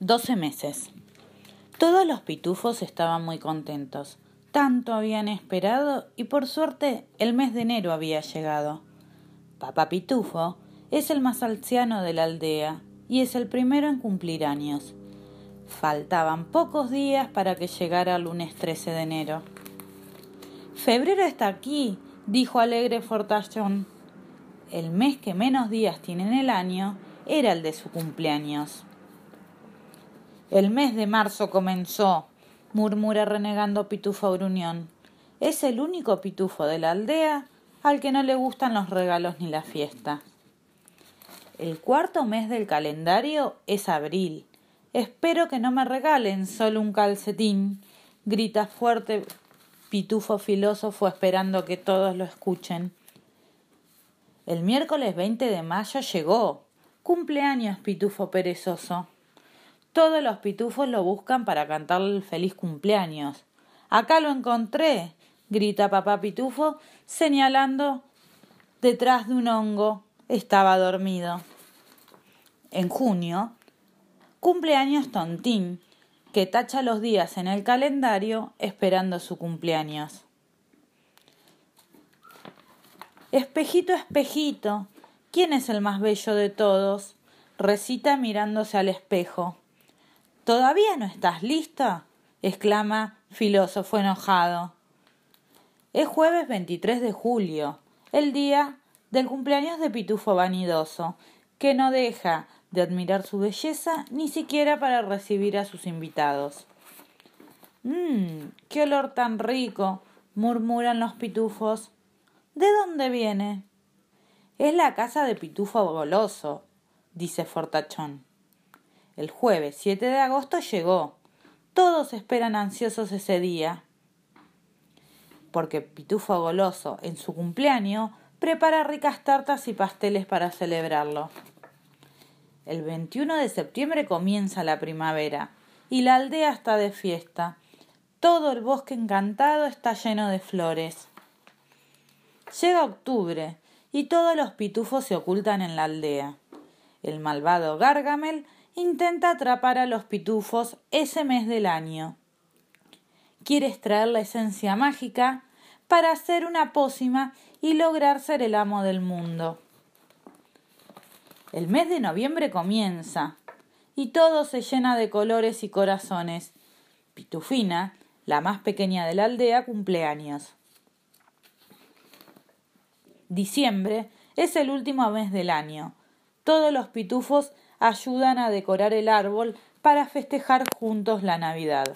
Doce meses. Todos los pitufos estaban muy contentos. Tanto habían esperado y por suerte el mes de enero había llegado. Papá Pitufo es el más anciano de la aldea y es el primero en cumplir años. Faltaban pocos días para que llegara el lunes 13 de enero. Febrero está aquí, dijo alegre Fortachón. El mes que menos días tiene en el año era el de su cumpleaños. El mes de marzo comenzó, murmura renegando Pitufo Gruñón. Es el único pitufo de la aldea al que no le gustan los regalos ni la fiesta. El cuarto mes del calendario es abril. Espero que no me regalen solo un calcetín, grita fuerte Pitufo filósofo esperando que todos lo escuchen. El miércoles 20 de mayo llegó. Cumpleaños, Pitufo perezoso. Todos los pitufos lo buscan para cantarle el feliz cumpleaños. Acá lo encontré, grita papá pitufo, señalando detrás de un hongo. Estaba dormido. En junio, cumpleaños tontín, que tacha los días en el calendario esperando su cumpleaños. Espejito, espejito, ¿quién es el más bello de todos? recita mirándose al espejo. ¿Todavía no estás lista? exclama filósofo enojado. Es jueves 23 de julio, el día del cumpleaños de Pitufo Vanidoso, que no deja de admirar su belleza ni siquiera para recibir a sus invitados. Mmm, qué olor tan rico, murmuran los pitufos. ¿De dónde viene? Es la casa de Pitufo Goloso, dice Fortachón. El jueves 7 de agosto llegó. Todos esperan ansiosos ese día. Porque Pitufo Goloso, en su cumpleaños, prepara ricas tartas y pasteles para celebrarlo. El 21 de septiembre comienza la primavera y la aldea está de fiesta. Todo el bosque encantado está lleno de flores. Llega octubre y todos los pitufos se ocultan en la aldea. El malvado Gargamel intenta atrapar a los pitufos ese mes del año. Quiere extraer la esencia mágica para hacer una pócima y lograr ser el amo del mundo. El mes de noviembre comienza y todo se llena de colores y corazones. Pitufina, la más pequeña de la aldea, cumple años. Diciembre es el último mes del año. Todos los pitufos ayudan a decorar el árbol para festejar juntos la Navidad.